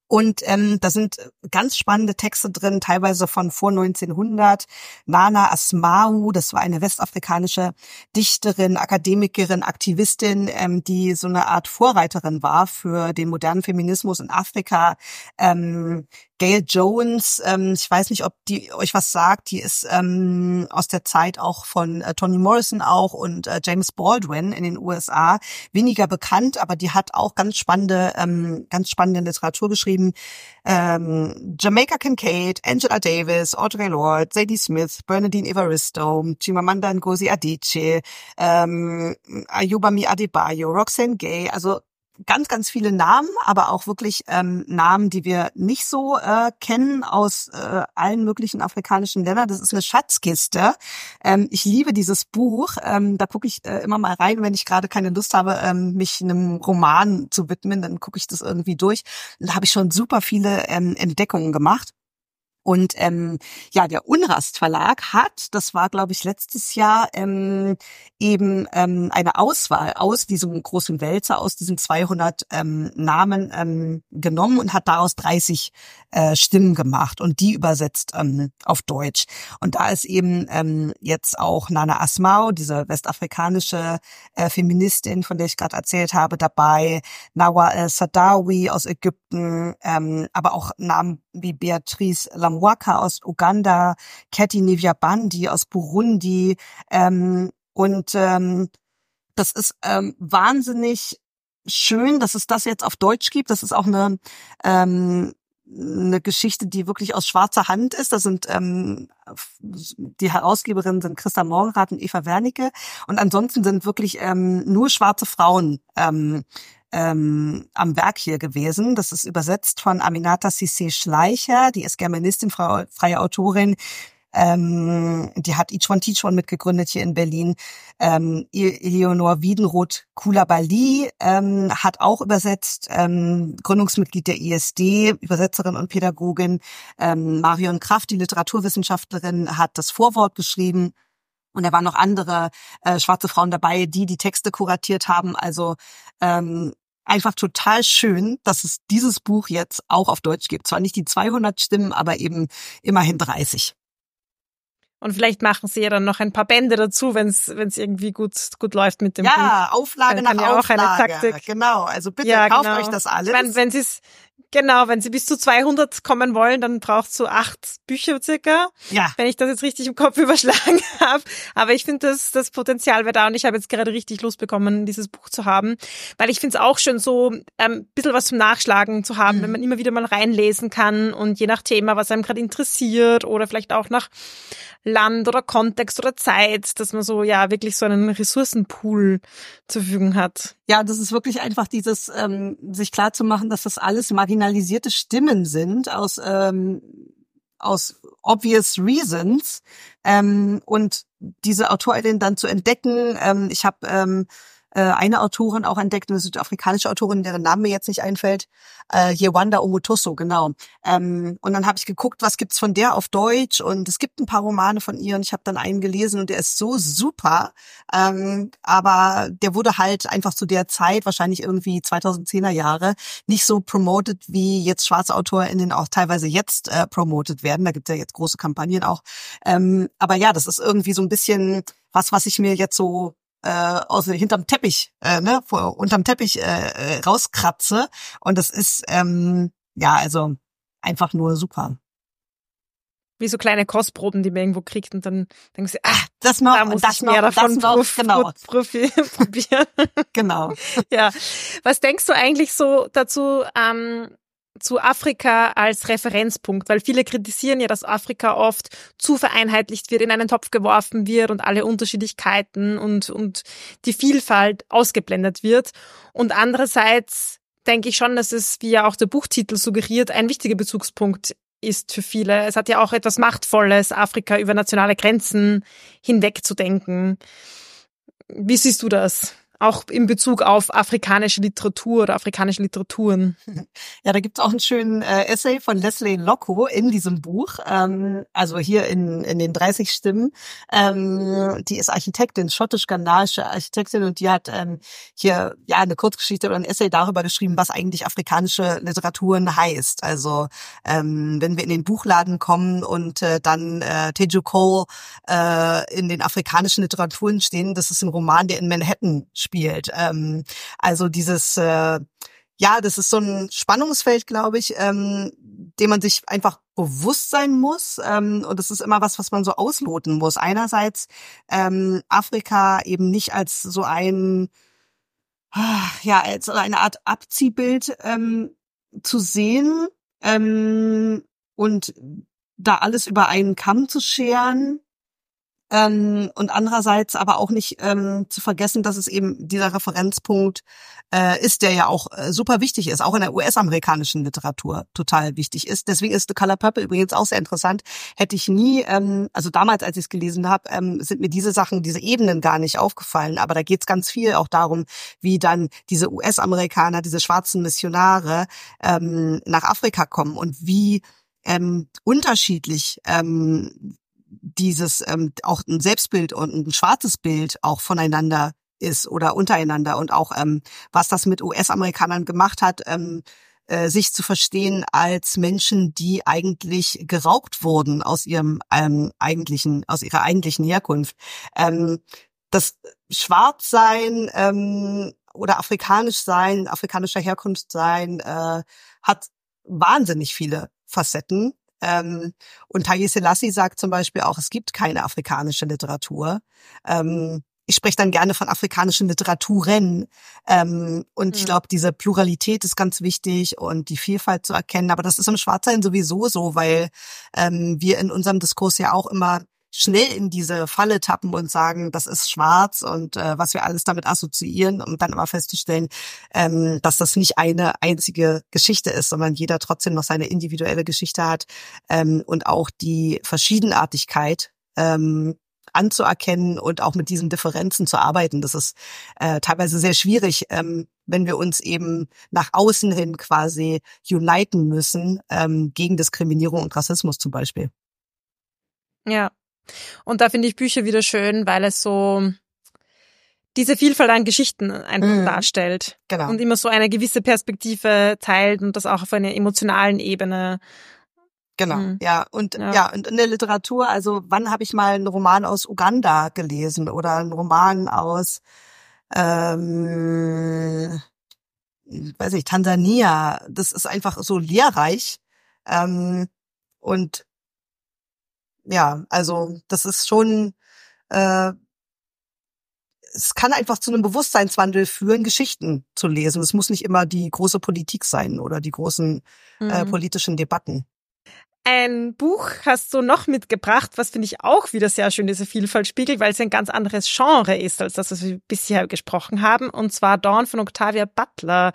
Und ähm, da sind ganz spannende Texte drin, teilweise von vor 1900. Nana Asmau, das war eine westafrikanische Dichterin, Akademikerin, Aktivistin, ähm, die so eine Art Vorreiterin war für den modernen Feminismus in Afrika. Ähm, Gail Jones, ähm, ich weiß nicht, ob die euch was sagt, die ist ähm, aus der Zeit auch von äh, Toni Morrison auch und äh, James Baldwin in den USA weniger bekannt, aber die hat auch ganz spannende, ähm, ganz spannende Literatur geschrieben. Ähm, Jamaica Kincaid, Angela Davis, Audre Lorde, Zadie Smith, Bernadine Evaristo, Chimamanda Ngozi Adichie, ähm, Ayubami Adebayo, Roxanne Gay, also ganz, ganz viele Namen, aber auch wirklich ähm, Namen, die wir nicht so äh, kennen aus äh, allen möglichen afrikanischen Ländern. Das ist eine Schatzkiste. Ähm, ich liebe dieses Buch. Ähm, da gucke ich äh, immer mal rein, wenn ich gerade keine Lust habe, ähm, mich einem Roman zu widmen, dann gucke ich das irgendwie durch. da habe ich schon super viele ähm, Entdeckungen gemacht. Und ähm, ja, der Unrast Verlag hat, das war glaube ich letztes Jahr, ähm, eben ähm, eine Auswahl aus diesem großen Wälzer, aus diesen 200 ähm, Namen ähm, genommen und hat daraus 30 äh, Stimmen gemacht und die übersetzt ähm, auf Deutsch. Und da ist eben ähm, jetzt auch Nana Asmau, diese westafrikanische äh, Feministin, von der ich gerade erzählt habe, dabei, Nawa el-Sadawi aus Ägypten, ähm, aber auch Namen wie Beatrice Lam Mwaka aus Uganda, Katy Nivyabandi aus Burundi. Ähm, und ähm, das ist ähm, wahnsinnig schön, dass es das jetzt auf Deutsch gibt. Das ist auch eine ähm, eine Geschichte, die wirklich aus schwarzer Hand ist. Das sind ähm, die Herausgeberinnen sind Christa Morgenrath und Eva Wernicke und ansonsten sind wirklich ähm, nur schwarze Frauen ähm, ähm, am Werk hier gewesen. Das ist übersetzt von Aminata Sissé Schleicher, die ist Germanistin, freie Autorin. Ähm, die hat Each One Teach One mitgegründet hier in Berlin. Ähm, Eleonore Wiedenroth Kulabali ähm, hat auch übersetzt, ähm, Gründungsmitglied der ISD, Übersetzerin und Pädagogin. Ähm, Marion Kraft, die Literaturwissenschaftlerin, hat das Vorwort geschrieben. Und da waren noch andere äh, schwarze Frauen dabei, die die Texte kuratiert haben. Also ähm, einfach total schön, dass es dieses Buch jetzt auch auf Deutsch gibt. Zwar nicht die 200 Stimmen, aber eben immerhin 30. Und vielleicht machen sie ja dann noch ein paar Bände dazu, wenn es wenn es irgendwie gut gut läuft mit dem ja, Buch. Ja, Auflage nach ja Auflage. Auch eine Taktik. Genau, also bitte ja, kauft genau. euch das alles. Wenn, wenn sie es Genau, wenn sie bis zu 200 kommen wollen, dann braucht so acht Bücher circa. Ja. Wenn ich das jetzt richtig im Kopf *laughs* überschlagen habe. Aber ich finde, das, das Potenzial wäre da und ich habe jetzt gerade richtig Lust bekommen, dieses Buch zu haben. Weil ich finde es auch schön, so ein ähm, bisschen was zum Nachschlagen zu haben, mhm. wenn man immer wieder mal reinlesen kann und je nach Thema, was einem gerade interessiert oder vielleicht auch nach Land oder Kontext oder Zeit, dass man so ja wirklich so einen Ressourcenpool zur Verfügung hat. Ja, das ist wirklich einfach dieses, ähm, sich klar zu machen, dass das alles marginalisierte Stimmen sind aus, ähm, aus obvious reasons ähm, und diese Autorin dann zu entdecken. Ähm, ich habe ähm, äh, eine Autorin auch entdeckt, eine südafrikanische Autorin, deren Name mir jetzt nicht einfällt, äh, Yewanda Omutoso, genau. Ähm, und dann habe ich geguckt, was gibt's von der auf Deutsch und es gibt ein paar Romane von ihr und ich habe dann einen gelesen und der ist so super, ähm, aber der wurde halt einfach zu der Zeit, wahrscheinlich irgendwie 2010er Jahre, nicht so promoted, wie jetzt schwarze AutorInnen auch teilweise jetzt äh, promoted werden. Da gibt es ja jetzt große Kampagnen auch. Ähm, aber ja, das ist irgendwie so ein bisschen was, was ich mir jetzt so äh, aus hinterm Teppich, äh, ne, vor, unterm Teppich äh, äh, rauskratze. Und das ist ähm, ja also einfach nur super. wie so kleine Kostproben, die man irgendwo kriegt und dann denken sie, ah, das noch, da muss das ich noch, mehr davon das noch, genau, profi, *laughs* probieren. genau. ja. Was denkst du eigentlich so dazu, ähm, zu Afrika als Referenzpunkt, weil viele kritisieren ja, dass Afrika oft zu vereinheitlicht wird, in einen Topf geworfen wird und alle Unterschiedlichkeiten und, und die Vielfalt ausgeblendet wird. Und andererseits denke ich schon, dass es, wie ja auch der Buchtitel suggeriert, ein wichtiger Bezugspunkt ist für viele. Es hat ja auch etwas Machtvolles, Afrika über nationale Grenzen hinweg zu denken. Wie siehst du das? Auch in Bezug auf afrikanische Literatur oder afrikanische Literaturen. *laughs* Ja, da gibt's auch einen schönen äh, Essay von Leslie Locko in diesem Buch, ähm, also hier in, in den 30 Stimmen. Ähm, die ist Architektin, schottisch-ghanaische Architektin und die hat ähm, hier ja eine Kurzgeschichte oder ein Essay darüber geschrieben, was eigentlich afrikanische Literaturen heißt. Also ähm, wenn wir in den Buchladen kommen und äh, dann äh, Teju Cole äh, in den afrikanischen Literaturen stehen, das ist ein Roman, der in Manhattan spielt. Ähm, also dieses, äh, ja, das ist so ein Spannungsfeld, glaube ich, ähm, dem man sich einfach bewusst sein muss. Ähm, und das ist immer was, was man so ausloten muss. Einerseits ähm, Afrika eben nicht als so ein, ja, als eine Art Abziehbild ähm, zu sehen ähm, und da alles über einen Kamm zu scheren, ähm, und andererseits aber auch nicht ähm, zu vergessen, dass es eben dieser Referenzpunkt äh, ist, der ja auch äh, super wichtig ist, auch in der US-amerikanischen Literatur total wichtig ist. Deswegen ist The Color Purple übrigens auch sehr interessant. Hätte ich nie, ähm, also damals, als ich es gelesen habe, ähm, sind mir diese Sachen, diese Ebenen gar nicht aufgefallen. Aber da geht es ganz viel auch darum, wie dann diese US-Amerikaner, diese schwarzen Missionare ähm, nach Afrika kommen und wie ähm, unterschiedlich ähm, dieses ähm, auch ein Selbstbild und ein schwarzes Bild auch voneinander ist oder untereinander und auch ähm, was das mit US-Amerikanern gemacht hat, ähm, äh, sich zu verstehen als Menschen, die eigentlich geraubt wurden aus ihrem ähm, eigentlichen, aus ihrer eigentlichen Herkunft. Ähm, das Schwarzsein ähm, oder afrikanisch sein, afrikanischer Herkunft sein, äh, hat wahnsinnig viele Facetten. Ähm, und Haile Selassie sagt zum Beispiel auch, es gibt keine afrikanische Literatur. Ähm, ich spreche dann gerne von afrikanischen Literaturen. Ähm, und mhm. ich glaube, diese Pluralität ist ganz wichtig und die Vielfalt zu erkennen. Aber das ist im Schwarzsein sowieso so, weil ähm, wir in unserem Diskurs ja auch immer schnell in diese Falle tappen und sagen, das ist schwarz und äh, was wir alles damit assoziieren, um dann aber festzustellen, ähm, dass das nicht eine einzige Geschichte ist, sondern jeder trotzdem noch seine individuelle Geschichte hat ähm, und auch die Verschiedenartigkeit ähm, anzuerkennen und auch mit diesen Differenzen zu arbeiten. Das ist äh, teilweise sehr schwierig, ähm, wenn wir uns eben nach außen hin quasi uniten müssen ähm, gegen Diskriminierung und Rassismus zum Beispiel. Ja, und da finde ich Bücher wieder schön, weil es so diese Vielfalt an Geschichten einfach mhm. darstellt. Genau. Und immer so eine gewisse Perspektive teilt und das auch auf einer emotionalen Ebene. Genau, mhm. ja. Und ja. ja, und in der Literatur, also wann habe ich mal einen Roman aus Uganda gelesen oder einen Roman aus ähm, weiß ich, Tansania. Das ist einfach so lehrreich. Ähm, und ja, also das ist schon, äh, es kann einfach zu einem Bewusstseinswandel führen, Geschichten zu lesen. Es muss nicht immer die große Politik sein oder die großen äh, mhm. äh, politischen Debatten. Ein Buch hast du noch mitgebracht, was finde ich auch wieder sehr schön diese Vielfalt spiegelt, weil es ein ganz anderes Genre ist als das, was wir bisher gesprochen haben, und zwar Dawn von Octavia Butler.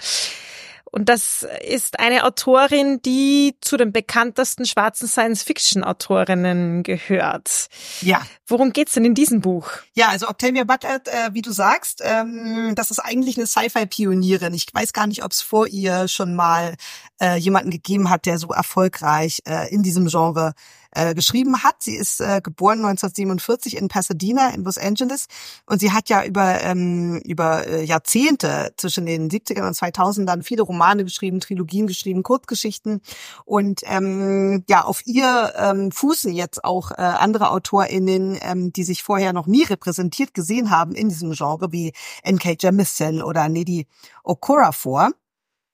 Und das ist eine Autorin, die zu den bekanntesten schwarzen Science-Fiction-Autorinnen gehört. Ja. Worum geht's denn in diesem Buch? Ja, also Octavia Butler, äh, wie du sagst, ähm, das ist eigentlich eine Sci-Fi-Pionierin. Ich weiß gar nicht, ob es vor ihr schon mal äh, jemanden gegeben hat, der so erfolgreich äh, in diesem Genre äh, geschrieben hat. Sie ist äh, geboren 1947 in Pasadena in Los Angeles und sie hat ja über ähm, über äh, Jahrzehnte zwischen den 70ern und 2000ern viele Romane geschrieben, Trilogien geschrieben, Kurzgeschichten und ähm, ja auf ihr ähm, fußen jetzt auch äh, andere AutorInnen, ähm, die sich vorher noch nie repräsentiert gesehen haben in diesem Genre wie N.K. Jemisin oder Neddy Okora vor.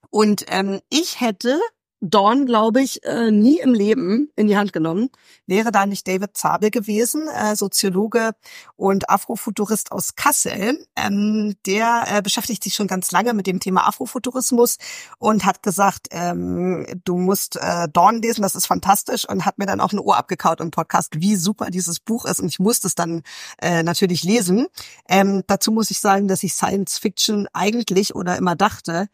Und ähm, ich hätte Dawn, glaube ich, äh, nie im Leben in die Hand genommen. Wäre da nicht David Zabel gewesen, äh, Soziologe und Afrofuturist aus Kassel. Ähm, der äh, beschäftigt sich schon ganz lange mit dem Thema Afrofuturismus und hat gesagt, ähm, du musst Dawn lesen, das ist fantastisch und hat mir dann auch ein Ohr abgekaut im Podcast, wie super dieses Buch ist und ich musste es dann natürlich lesen. Ähm, dazu muss ich sagen, dass ich Science Fiction eigentlich oder immer dachte,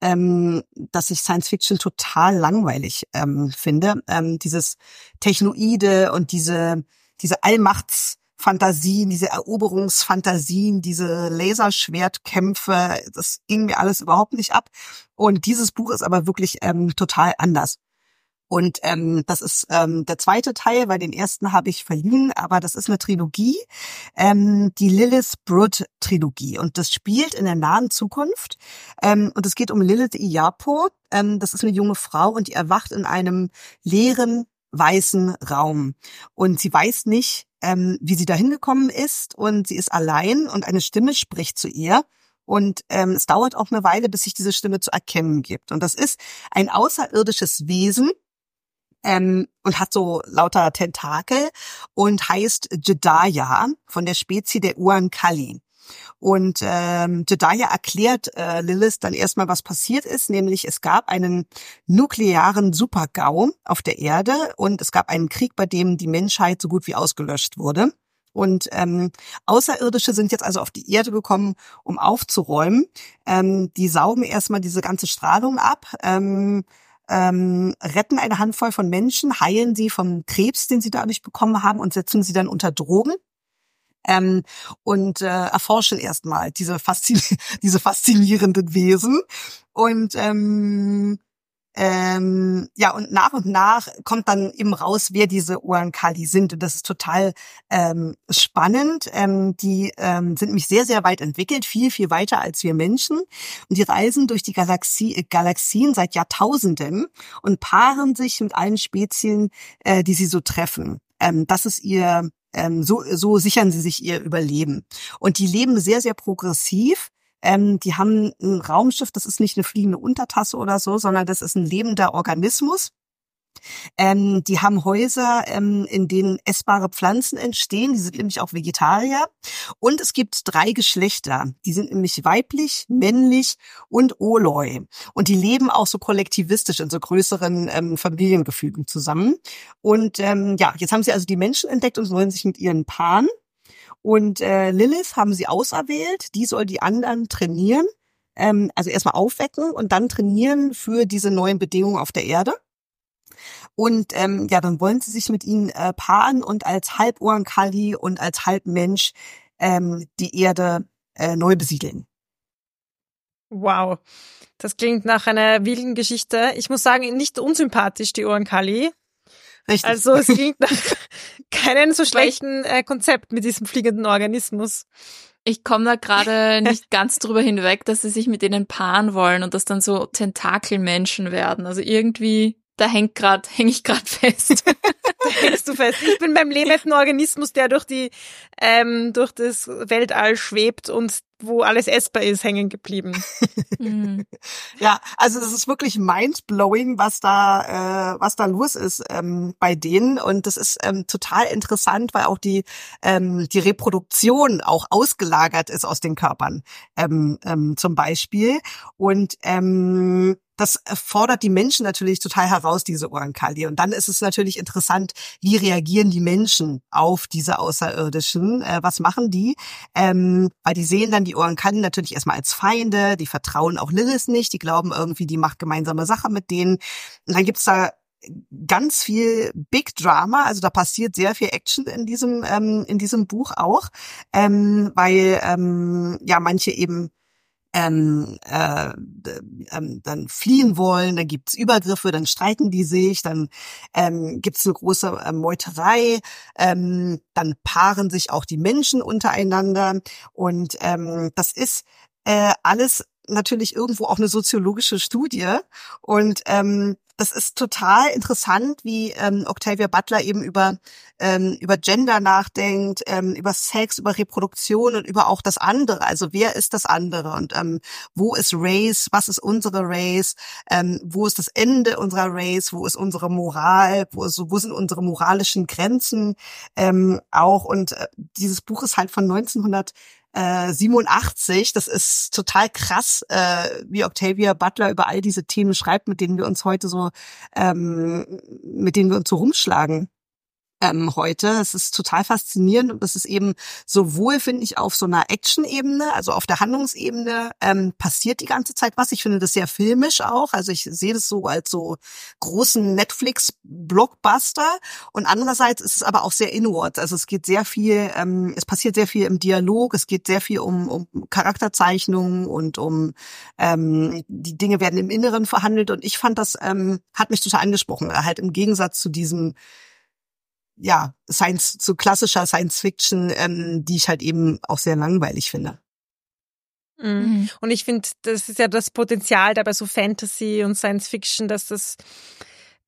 ähm, dass ich Science Fiction total langweilig ähm, finde. Ähm, dieses Technoide und diese, diese Allmachtsfantasien, diese Eroberungsfantasien, diese Laserschwertkämpfe, das ging mir alles überhaupt nicht ab. Und dieses Buch ist aber wirklich ähm, total anders. Und ähm, das ist ähm, der zweite Teil, weil den ersten habe ich verliehen, aber das ist eine Trilogie, ähm, die Lilith Brood Trilogie. Und das spielt in der nahen Zukunft. Ähm, und es geht um Lilith Iyapo. Ähm, das ist eine junge Frau und die erwacht in einem leeren, weißen Raum. Und sie weiß nicht, ähm, wie sie da hingekommen ist. Und sie ist allein und eine Stimme spricht zu ihr. Und ähm, es dauert auch eine Weile, bis sich diese Stimme zu erkennen gibt. Und das ist ein außerirdisches Wesen, ähm, und hat so lauter Tentakel und heißt Jedaya von der Spezie der Uankali. Und ähm, Jedaya erklärt äh, Lilith dann erstmal, was passiert ist, nämlich es gab einen nuklearen Supergau auf der Erde und es gab einen Krieg, bei dem die Menschheit so gut wie ausgelöscht wurde. Und ähm, Außerirdische sind jetzt also auf die Erde gekommen, um aufzuräumen. Ähm, die saugen erstmal diese ganze Strahlung ab. Ähm, ähm, retten eine Handvoll von Menschen, heilen sie vom Krebs, den sie dadurch bekommen haben und setzen sie dann unter Drogen. Ähm, und äh, erforschen erstmal diese, faszin *laughs* diese faszinierenden Wesen. Und ähm, ähm, ja, und nach und nach kommt dann eben raus, wer diese Uankali sind. Und das ist total ähm, spannend. Ähm, die ähm, sind nämlich sehr, sehr weit entwickelt, viel, viel weiter als wir Menschen. Und die reisen durch die Galaxie, äh, Galaxien seit Jahrtausenden und paaren sich mit allen Spezien, äh, die sie so treffen. Ähm, das ist ihr ähm, so, so sichern sie sich ihr Überleben. Und die leben sehr, sehr progressiv. Ähm, die haben ein Raumschiff, das ist nicht eine fliegende Untertasse oder so, sondern das ist ein lebender Organismus. Ähm, die haben Häuser, ähm, in denen essbare Pflanzen entstehen. Die sind nämlich auch Vegetarier. Und es gibt drei Geschlechter. Die sind nämlich weiblich, männlich und Oloi. Und die leben auch so kollektivistisch in so größeren ähm, Familiengefügen zusammen. Und ähm, ja, jetzt haben sie also die Menschen entdeckt und wollen sich mit ihren Paaren und äh, Lilith haben sie auserwählt, die soll die anderen trainieren, ähm, also erstmal aufwecken und dann trainieren für diese neuen Bedingungen auf der Erde. Und ähm, ja, dann wollen sie sich mit ihnen äh, paaren und als Halbohrenkali und als Halbmensch ähm, die Erde äh, neu besiedeln. Wow. Das klingt nach einer wilden Geschichte. Ich muss sagen, nicht unsympathisch, die Ohrenkali. Richtig. Also es klingt nach *laughs* keinem so schlechten äh, Konzept mit diesem fliegenden Organismus. Ich komme da gerade *laughs* nicht ganz drüber hinweg, dass sie sich mit denen paaren wollen und dass dann so Tentakelmenschen werden. Also irgendwie, da hängt grad, *laughs* häng ich gerade fest. da hängst du fest. Ich bin beim lebenden Organismus, der durch die, ähm, durch das Weltall schwebt und wo alles essbar ist, hängen geblieben. *laughs* Ja, also es ist wirklich mindblowing, was da, äh, was da los ist ähm, bei denen. Und das ist ähm, total interessant, weil auch die, ähm, die Reproduktion auch ausgelagert ist aus den Körpern ähm, ähm, zum Beispiel. Und ähm, das fordert die Menschen natürlich total heraus, diese Oankali. Und dann ist es natürlich interessant, wie reagieren die Menschen auf diese Außerirdischen? Äh, was machen die? Ähm, weil die sehen dann die Oankali natürlich erstmal als Feinde, die vertrauen auch Lilith nicht, die glauben irgendwie, die macht gemeinsame Sache mit denen. Und dann gibt's da ganz viel Big Drama, also da passiert sehr viel Action in diesem ähm, in diesem Buch auch, ähm, weil ähm, ja manche eben ähm, äh, ähm, dann fliehen wollen, dann gibt's Übergriffe, dann streiten die sich, dann ähm, gibt's eine große äh, Meuterei, ähm, dann paaren sich auch die Menschen untereinander. Und ähm, das ist äh, alles natürlich irgendwo auch eine soziologische Studie und ähm, das ist total interessant, wie ähm, Octavia Butler eben über ähm, über Gender nachdenkt, ähm, über Sex, über Reproduktion und über auch das andere. Also wer ist das andere und ähm, wo ist Race? Was ist unsere Race? Ähm, wo ist das Ende unserer Race? Wo ist unsere Moral? Wo, ist, wo sind unsere moralischen Grenzen ähm, auch? Und äh, dieses Buch ist halt von 1900 äh, 87. Das ist total krass, äh, wie Octavia Butler über all diese Themen schreibt, mit denen wir uns heute so, ähm, mit denen wir uns so rumschlagen ähm, heute. Es ist total faszinierend und das ist eben sowohl, finde ich, auf so einer Action-Ebene, also auf der Handlungsebene, ähm, passiert die ganze Zeit was. Ich finde das sehr filmisch auch. Also ich sehe das so als so großen Netflix-Blockbuster und andererseits ist es aber auch sehr inward. Also es geht sehr viel, ähm, es passiert sehr viel im Dialog, es geht sehr viel um, um Charakterzeichnungen und um ähm, die Dinge werden im Inneren verhandelt und ich fand das, ähm, hat mich total angesprochen, halt im Gegensatz zu diesem ja, Science, zu klassischer Science Fiction, ähm, die ich halt eben auch sehr langweilig finde. Mhm. mhm. Und ich finde, das ist ja das Potenzial da bei so Fantasy und Science Fiction, dass das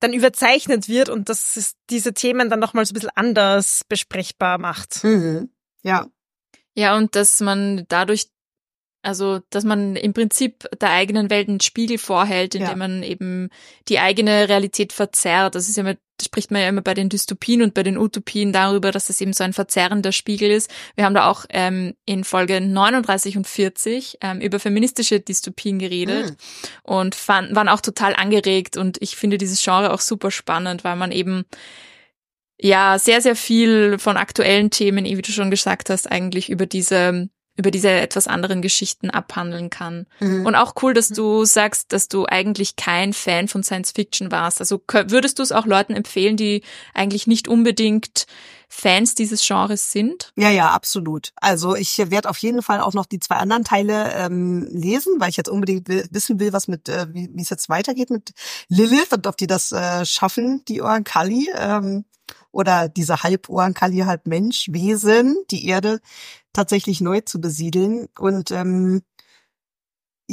dann überzeichnet wird und dass es diese Themen dann nochmal so ein bisschen anders besprechbar macht. Mhm. Ja. Ja, und dass man dadurch also, dass man im Prinzip der eigenen Welt einen Spiegel vorhält, indem ja. man eben die eigene Realität verzerrt. Das ist ja immer, das spricht man ja immer bei den Dystopien und bei den Utopien darüber, dass es eben so ein verzerrender Spiegel ist. Wir haben da auch ähm, in Folge 39 und 40 ähm, über feministische Dystopien geredet mhm. und fand, waren auch total angeregt und ich finde dieses Genre auch super spannend, weil man eben ja sehr, sehr viel von aktuellen Themen, wie du schon gesagt hast, eigentlich über diese über diese etwas anderen Geschichten abhandeln kann. Mhm. Und auch cool, dass du sagst, dass du eigentlich kein Fan von Science Fiction warst. Also würdest du es auch Leuten empfehlen, die eigentlich nicht unbedingt Fans dieses Genres sind? Ja, ja, absolut. Also ich werde auf jeden Fall auch noch die zwei anderen Teile ähm, lesen, weil ich jetzt unbedingt will, wissen will, was mit, äh, wie es jetzt weitergeht mit Lilith und ob die das äh, schaffen, die Oankali. Ähm, oder diese Halbohrenkali, halb Mensch, Wesen, die Erde tatsächlich neu zu besiedeln. Und ähm,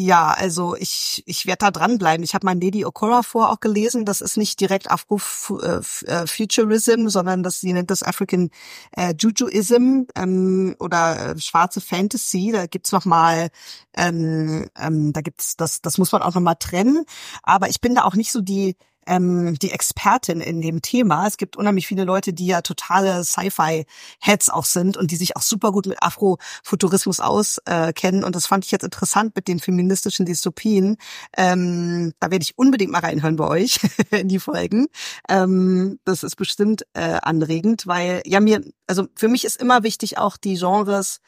ja, also ich, ich werde da dranbleiben. Ich habe mein Lady Okora vor auch gelesen. Das ist nicht direkt Afro-Futurism, äh, sondern das, sie nennt das African äh, Jujuism ähm, oder äh, schwarze Fantasy. Da gibt's noch mal, ähm, ähm, da gibt's das, das muss man auch noch mal trennen. Aber ich bin da auch nicht so die ähm, die Expertin in dem Thema. Es gibt unheimlich viele Leute, die ja totale Sci-Fi-Heads auch sind und die sich auch super gut mit Afrofuturismus auskennen. Äh, und das fand ich jetzt interessant mit den feministischen Dystopien. Ähm, da werde ich unbedingt mal reinhören bei euch *laughs* in die Folgen. Ähm, das ist bestimmt äh, anregend, weil ja mir, also für mich ist immer wichtig auch die Genres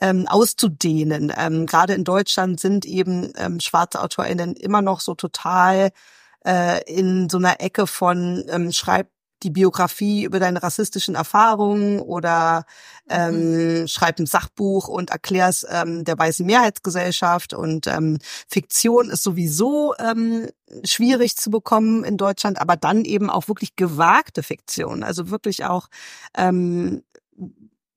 ähm, auszudehnen. Ähm, Gerade in Deutschland sind eben ähm, schwarze AutorInnen immer noch so total äh, in so einer Ecke von ähm, schreib die Biografie über deine rassistischen Erfahrungen oder ähm, mhm. schreib ein Sachbuch und erklär's ähm, der weißen Mehrheitsgesellschaft und ähm, Fiktion ist sowieso ähm, schwierig zu bekommen in Deutschland, aber dann eben auch wirklich gewagte Fiktion, also wirklich auch ähm,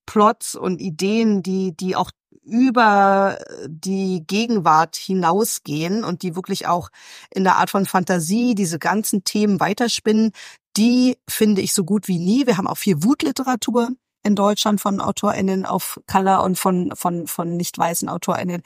Plots und Ideen, die die auch über die Gegenwart hinausgehen und die wirklich auch in der Art von Fantasie diese ganzen Themen weiterspinnen, die finde ich so gut wie nie. Wir haben auch viel Wutliteratur in Deutschland von AutorInnen auf Color und von, von, von nicht weißen AutorInnen.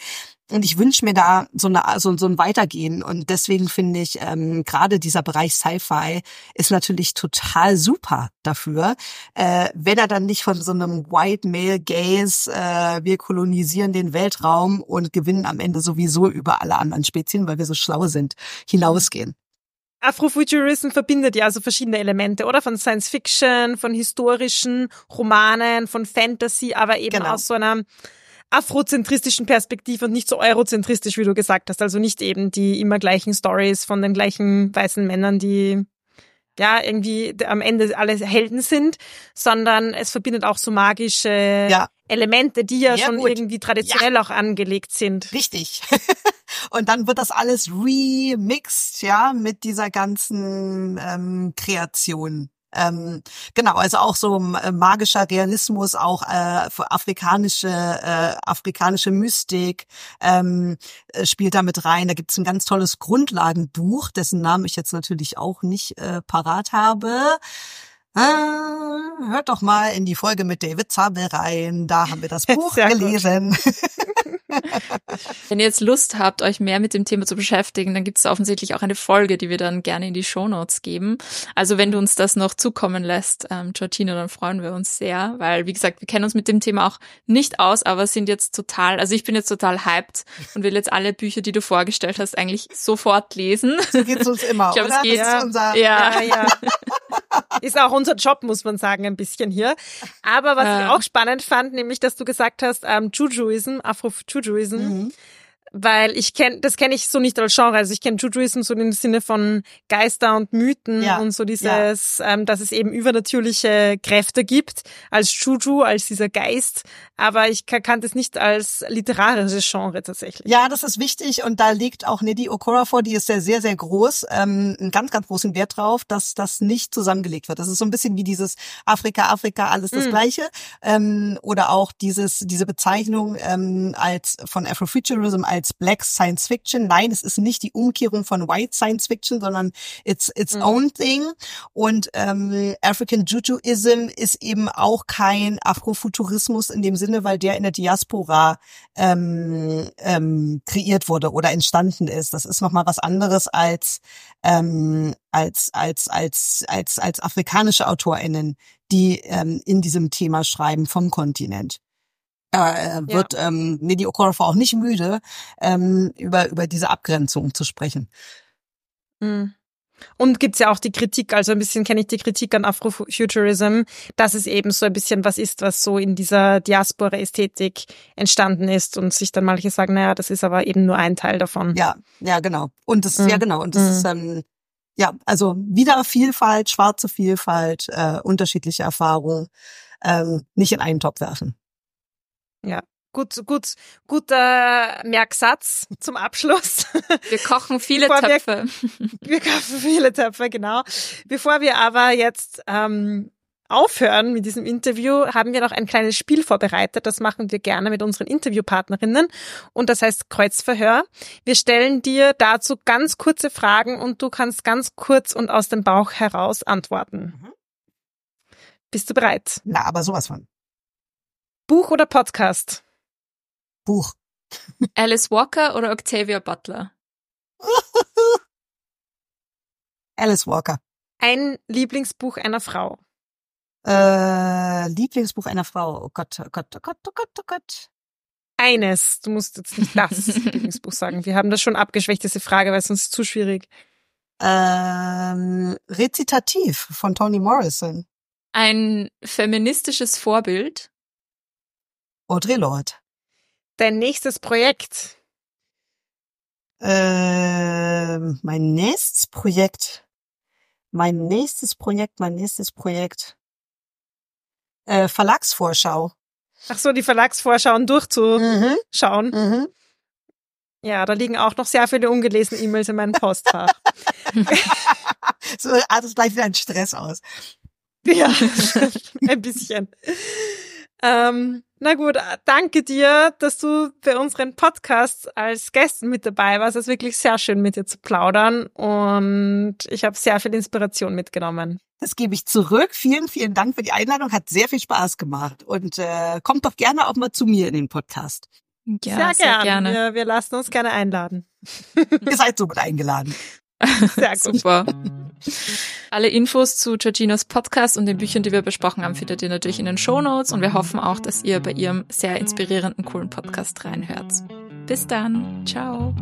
Und ich wünsche mir da so, eine, so, so ein Weitergehen. Und deswegen finde ich, ähm, gerade dieser Bereich Sci-Fi ist natürlich total super dafür. Äh, wenn er dann nicht von so einem White Male Gaze, äh, wir kolonisieren den Weltraum und gewinnen am Ende sowieso über alle anderen Spezien, weil wir so schlau sind, hinausgehen. Afrofuturism verbindet ja also verschiedene Elemente, oder? Von Science Fiction, von historischen Romanen, von Fantasy, aber eben genau. aus so einer afrozentristischen Perspektive und nicht so eurozentristisch, wie du gesagt hast. Also nicht eben die immer gleichen Stories von den gleichen weißen Männern, die ja irgendwie am Ende alle Helden sind, sondern es verbindet auch so magische ja. Elemente, die ja, ja schon gut. irgendwie traditionell ja. auch angelegt sind. Richtig. *laughs* Und dann wird das alles remixed, ja, mit dieser ganzen ähm, Kreation. Ähm, genau, also auch so äh, magischer Realismus, auch äh, afrikanische äh, afrikanische Mystik ähm, äh, spielt da mit rein. Da gibt es ein ganz tolles Grundlagenbuch, dessen Namen ich jetzt natürlich auch nicht äh, parat habe. Ah, hört doch mal in die Folge mit David Zabel rein. Da haben wir das *laughs* Buch gelesen. *laughs* Wenn ihr jetzt Lust habt, euch mehr mit dem Thema zu beschäftigen, dann gibt es offensichtlich auch eine Folge, die wir dann gerne in die Show Notes geben. Also wenn du uns das noch zukommen lässt, ähm, Georgina, dann freuen wir uns sehr, weil wie gesagt, wir kennen uns mit dem Thema auch nicht aus, aber sind jetzt total, also ich bin jetzt total hyped und will jetzt alle Bücher, die du vorgestellt hast, eigentlich sofort lesen. So geht's uns immer, ich glaub, oder? Es geht, ja. Unser, ja. ja, ja. *laughs* Ist auch unser Job, muss man sagen, ein bisschen hier. Aber was ja. ich auch spannend fand, nämlich, dass du gesagt hast, ähm, Jujuism, Afro-Jujuism, mhm weil ich kenne, das kenne ich so nicht als Genre. Also ich kenne Jujuism so im Sinne von Geister und Mythen ja. und so dieses, ja. ähm, dass es eben übernatürliche Kräfte gibt als Juju, als dieser Geist. Aber ich kann das nicht als literarisches Genre tatsächlich. Ja, das ist wichtig und da liegt auch Nedi Okorafor, die ist ja sehr, sehr groß, ähm, einen ganz, ganz großen Wert drauf, dass das nicht zusammengelegt wird. Das ist so ein bisschen wie dieses Afrika, Afrika, alles das mm. Gleiche. Ähm, oder auch dieses, diese Bezeichnung ähm, als von Afrofuturism als als Black Science Fiction. Nein, es ist nicht die Umkehrung von White Science Fiction, sondern it's its mhm. own thing. Und ähm, African Jujuism ist eben auch kein Afrofuturismus in dem Sinne, weil der in der Diaspora ähm, ähm, kreiert wurde oder entstanden ist. Das ist nochmal was anderes als ähm, als als als als als afrikanische AutorInnen, die ähm, in diesem Thema schreiben vom Kontinent äh, wird ja. ähm, Nedi Okorafor auch nicht müde, ähm, über, über diese Abgrenzung zu sprechen. Mhm. Und gibt's ja auch die Kritik, also ein bisschen kenne ich die Kritik an Afrofuturism, dass es eben so ein bisschen was ist, was so in dieser Diaspora-Ästhetik entstanden ist und sich dann manche sagen, naja, das ist aber eben nur ein Teil davon. Ja, ja, genau. Und das, mhm. ja genau, und das mhm. ist ähm, ja, also wieder Vielfalt, schwarze Vielfalt, äh, unterschiedliche Erfahrungen, ähm, nicht in einen Topf werfen. Ja. Gut, gut, guter Merksatz zum Abschluss. Wir kochen viele Töpfe. Wir, *laughs* wir, kochen viele Töpfe, genau. Bevor wir aber jetzt ähm, aufhören mit diesem Interview, haben wir noch ein kleines Spiel vorbereitet. Das machen wir gerne mit unseren Interviewpartnerinnen. Und das heißt Kreuzverhör. Wir stellen dir dazu ganz kurze Fragen und du kannst ganz kurz und aus dem Bauch heraus antworten. Mhm. Bist du bereit? Na, aber sowas von. Buch oder Podcast? Buch. Alice Walker oder Octavia Butler? Alice Walker. Ein Lieblingsbuch einer Frau. Äh, Lieblingsbuch einer Frau. Oh Gott, oh Gott, oh Gott, oh Gott, oh Gott. Eines. Du musst jetzt nicht das *laughs* Lieblingsbuch sagen. Wir haben das schon abgeschwächt, diese Frage, weil es uns zu schwierig. Ähm, Rezitativ von Toni Morrison. Ein feministisches Vorbild. Audre Lorde. Dein nächstes Projekt? Äh, mein nächstes Projekt. Mein nächstes Projekt, mein nächstes Projekt. Äh, Verlagsvorschau. Ach so, die Verlagsvorschauen durchzuschauen. Mhm. Mhm. Ja, da liegen auch noch sehr viele ungelesene E-Mails in meinem Postfach. *laughs* *laughs* so artet gleich wieder ein Stress aus. Ja, *laughs* ein bisschen. Ähm, na gut, danke dir, dass du bei unseren Podcasts als Gästen mit dabei warst. Es ist wirklich sehr schön, mit dir zu plaudern und ich habe sehr viel Inspiration mitgenommen. Das gebe ich zurück. Vielen, vielen Dank für die Einladung. Hat sehr viel Spaß gemacht und äh, kommt doch gerne auch mal zu mir in den Podcast. Ja, sehr, sehr gerne. Wir, wir lassen uns gerne einladen. Ihr seid somit eingeladen. *laughs* Sehr gut. Super. Alle Infos zu Georginos Podcast und den Büchern, die wir besprochen haben, findet ihr natürlich in den Show Notes und wir hoffen auch, dass ihr bei ihrem sehr inspirierenden, coolen Podcast reinhört. Bis dann. Ciao.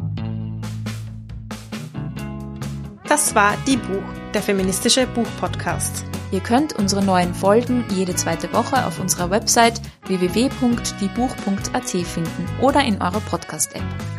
Das war Die Buch, der feministische Buchpodcast. Ihr könnt unsere neuen Folgen jede zweite Woche auf unserer Website www.diebuch.at finden oder in eurer Podcast-App.